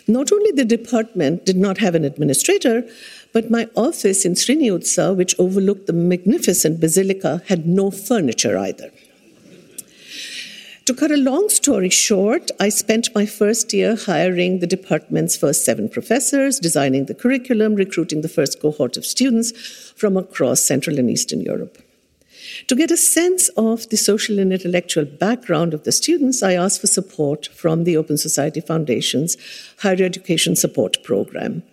Not only the department did not have an administrator, but my office in Zrínyi utca, which overlooked the magnificent basilica, had no furniture either. To cut a long story short, I spent my first year hiring the department's first seven professors, designing the curriculum, recruiting the first cohort of students from across Central and Eastern Europe. To get a sense of the social and intellectual background of the students, I asked for support from the Open Society Foundation's Higher Education Support Program.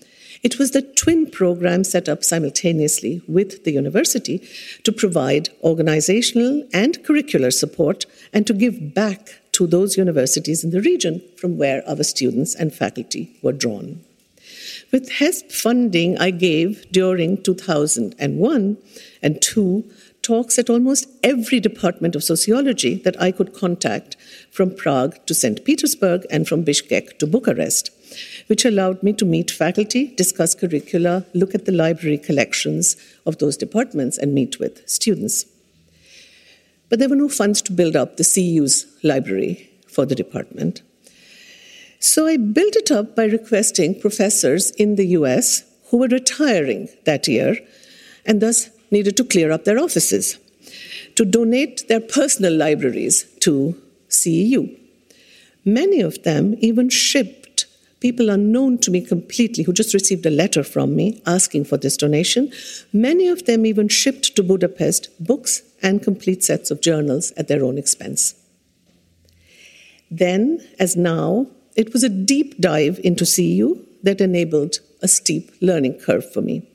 It was the twin program set up simultaneously with the university to provide organizational and curricular support and to give back to those universities in the region from where our students and faculty were drawn. With HESP funding, I gave during 2001 and 2 talks at almost every department of sociology that I could contact, from Prague to St. Petersburg and from Bishkek to Bucharest which allowed me to meet faculty, discuss curricula, look at the library collections of those departments, and meet with students. But there were no funds to build up the CEU's library for the department. So I built it up by requesting professors in the US who were retiring that year and thus needed to clear up their offices to donate their personal libraries to CEU. Many of them even shipped people unknown to me completely who just received a letter from me asking for this donation. Many of them even shipped to Budapest books and complete sets of journals at their own expense. Then, as now, it was a deep dive into CEU that enabled a steep learning curve for me.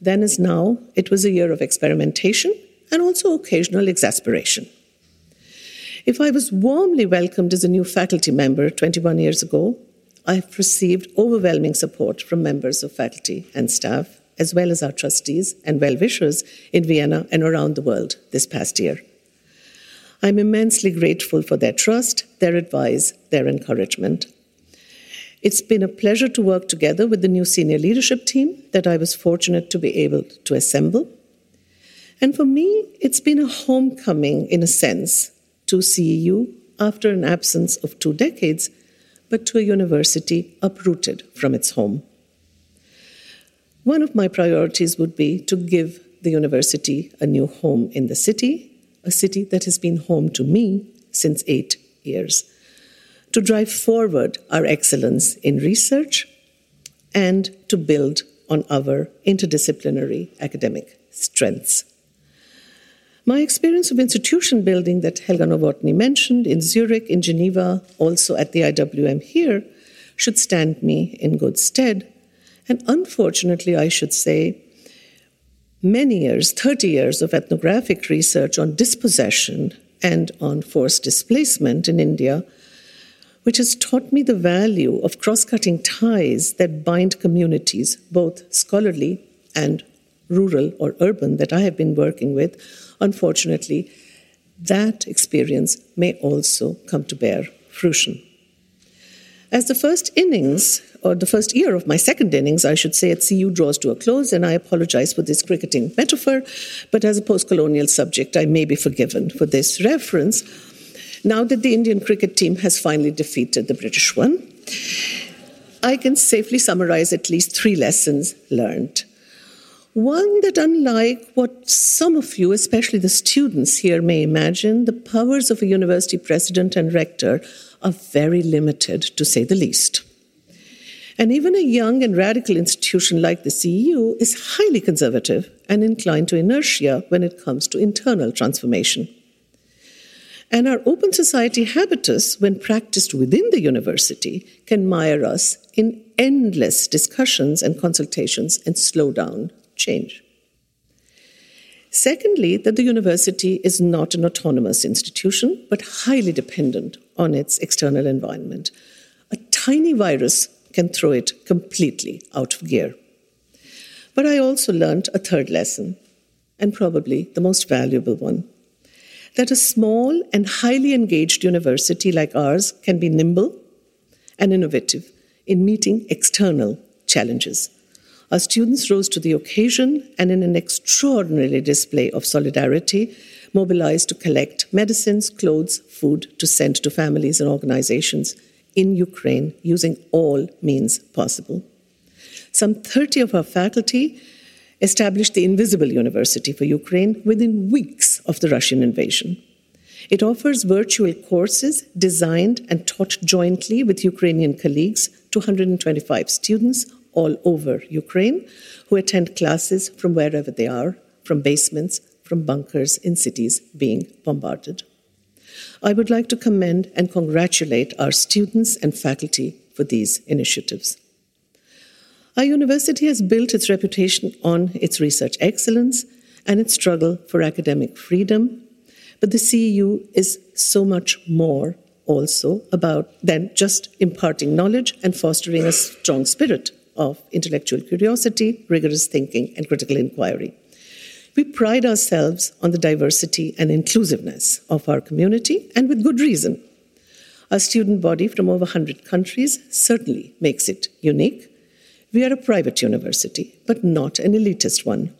Then, as now, it was a year of experimentation and also occasional exasperation. If I was warmly welcomed as a new faculty member 21 years ago, I've received overwhelming support from members of faculty and staff, as well as our trustees and well wishers in Vienna and around the world this past year. I'm immensely grateful for their trust, their advice, their encouragement. It's been a pleasure to work together with the new senior leadership team that I was fortunate to be able to assemble. And for me, it's been a homecoming in a sense to CEU after an absence of two decades, but to a university uprooted from its home. One of my priorities would be to give the university a new home in the city, a city that has been home to me since eight years, to drive forward our excellence in research and to build on our interdisciplinary academic strengths. My experience of institution building that Helga Nowotny mentioned in Zurich, in Geneva, also at the IWM here, should stand me in good stead. And unfortunately, I should say, many years, 30 years of ethnographic research on dispossession and on forced displacement in India, which has taught me the value of cross cutting ties that bind communities, both scholarly and rural or urban, that I have been working with unfortunately, that experience may also come to bear fruition. As the first innings, or the first year of my second innings, I should say, at CEU draws to a close, and I apologize for this cricketing metaphor, but as a post colonial subject, I may be forgiven for this reference. Now that the Indian cricket team has finally defeated the British one, I can safely summarize at least three lessons learned. One that, unlike what some of you, especially the students here, may imagine, the powers of a university president and rector are very limited, to say the least. And even a young and radical institution like the CEU is highly conservative and inclined to inertia when it comes to internal transformation. And our open society habitus, when practiced within the university, can mire us in endless discussions and consultations and slow down change. Secondly, that the university is not an autonomous institution, but highly dependent on its external environment. A tiny virus can throw it completely out of gear. But I also learned a third lesson, and probably the most valuable one that a small and highly engaged university like ours can be nimble and innovative in meeting external challenges. Our students rose to the occasion and, in an extraordinary display of solidarity, mobilized to collect medicines, clothes, food to send to families and organizations in Ukraine using all means possible. Some 30 of our faculty established the Invisible University for Ukraine within weeks of the Russian invasion. It offers virtual courses designed and taught jointly with Ukrainian colleagues to 125 students all over Ukraine who attend classes from wherever they are, from basements, from bunkers in cities being bombarded. I would like to commend and congratulate our students and faculty for these initiatives. Our university has built its reputation on its research excellence and its struggle for academic freedom, but the CEU is so much more also about than just imparting knowledge and fostering a strong spirit of intellectual curiosity, rigorous thinking, and critical inquiry. We pride ourselves on the diversity and inclusiveness of our community, and with good reason. Our student body from over 100 countries certainly makes it unique. We are a private university, but not an elitist one.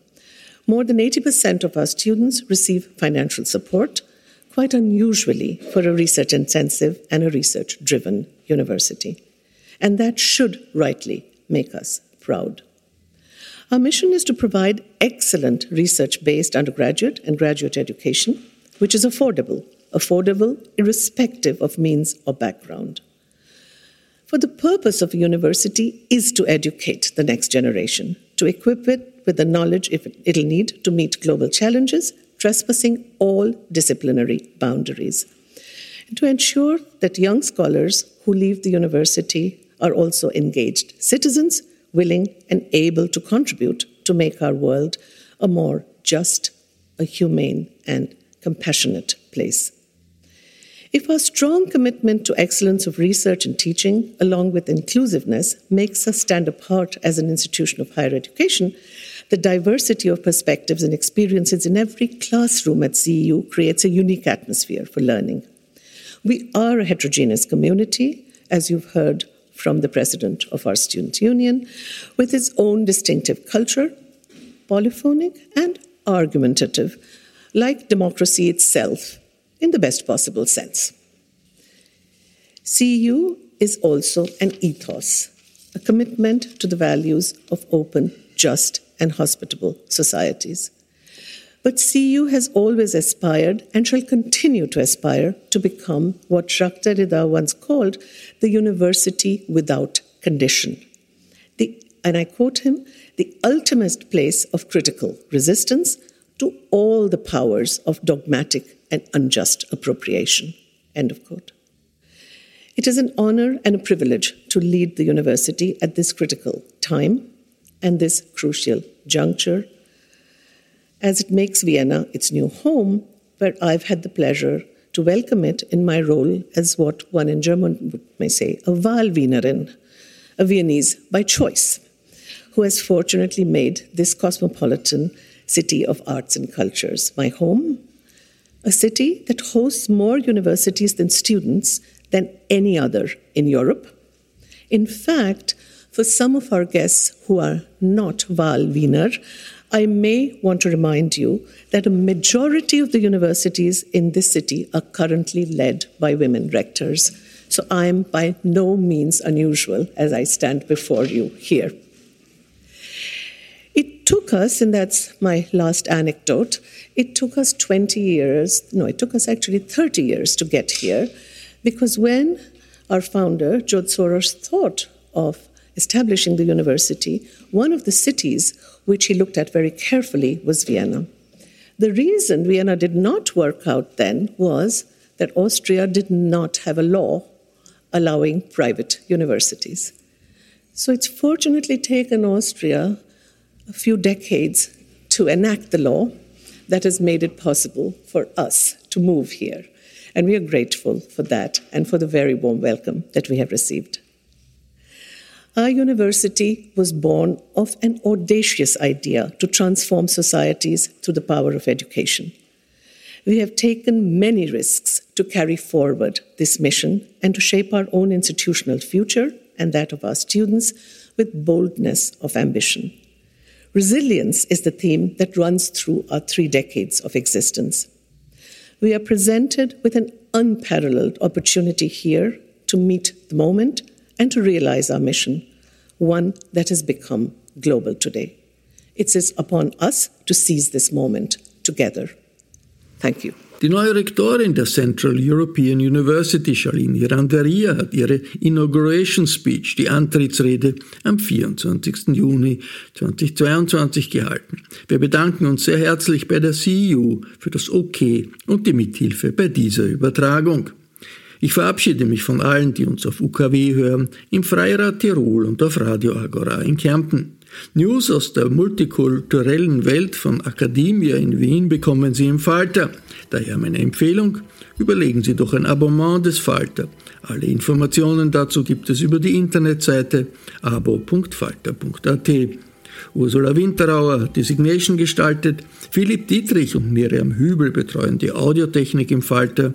More than 80% of our students receive financial support, quite unusually for a research intensive and a research driven university. And that should rightly make us proud. Our mission is to provide excellent research based undergraduate and graduate education, which is affordable, affordable irrespective of means or background. For the purpose of a university is to educate the next generation, to equip it with the knowledge it'll need to meet global challenges, trespassing all disciplinary boundaries, and to ensure that young scholars who leave the university are also engaged citizens, willing and able to contribute to make our world a more just, a humane, and compassionate place. If our strong commitment to excellence of research and teaching, along with inclusiveness, makes us stand apart as an institution of higher education, the diversity of perspectives and experiences in every classroom at CEU creates a unique atmosphere for learning. We are a heterogeneous community, as you've heard from the president of our student union, with its own distinctive culture, polyphonic and argumentative, like democracy itself, in the best possible sense. CEU is also an ethos, a commitment to the values of open, just, and hospitable societies. But CEU has always aspired and shall continue to aspire to become what Jacques once called the university without condition. The, and I quote him the ultimate place of critical resistance to all the powers of dogmatic and unjust appropriation. End of quote. It is an honor and a privilege to lead the university at this critical time and this crucial juncture, as it makes Vienna its new home, where I've had the pleasure to welcome it in my role as what one in German may say, a Wahlwienerin, a Viennese by choice, who has fortunately made this cosmopolitan city of arts and cultures my home, a city that hosts more universities than students than any other in Europe. In fact, for some of our guests who are not Wahlwiener, I may want to remind you that a majority of the universities in this city are currently led by women rectors. So I'm by no means unusual as I stand before you here. It took us, and that's my last anecdote, it took us 20 years, no, it took us actually 30 years to get here, because when our founder, George Soros, thought of establishing the university, one of the cities which he looked at very carefully was Vienna. The reason Vienna did not work out then was that Austria did not have a law allowing private universities. So it's fortunately taken Austria a few decades to enact the law that has made it possible for us to move here. And we are grateful for that and for the very warm welcome that we have received. Our university was born of an audacious idea to transform societies through the power of education. We have taken many risks to carry forward this mission and to shape our own institutional future and that of our students with boldness of ambition. Resilience is the theme that runs through our three decades of existence. We are presented with an unparalleled opportunity here to meet the moment and to realize our mission, one that has become global today. It is upon us to seize this moment together. Thank you. Die neue Rektorin der Central European University, Shalini Randeria, hat ihre Inauguration Speech, die Antrittsrede, am 24. Juni 2022 gehalten. Wir bedanken uns sehr herzlich bei der CEU für das OK und die Mithilfe bei dieser Übertragung. Ich verabschiede mich von allen, die uns auf UKW hören, im Freirad Tirol und auf Radio Agora in Kärnten. News aus der multikulturellen Welt von Academia in Wien bekommen Sie im Falter. Daher meine Empfehlung, überlegen Sie doch ein Abonnement des Falter. Alle Informationen dazu gibt es über die Internetseite abo.falter.at. Ursula Winterauer hat die Signation gestaltet, Philipp Dietrich und Miriam Hübel betreuen die Audiotechnik im Falter.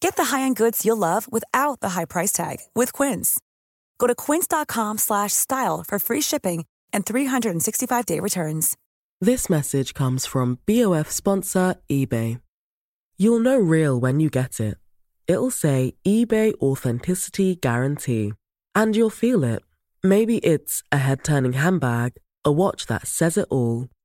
Get the high-end goods you'll love without the high price tag with Quince. Go to quince.com/style for free shipping and 365-day returns. This message comes from BOF sponsor eBay. You'll know real when you get it. It'll say eBay Authenticity Guarantee. And you'll feel it. Maybe it's a head turning handbag, a watch that says it all,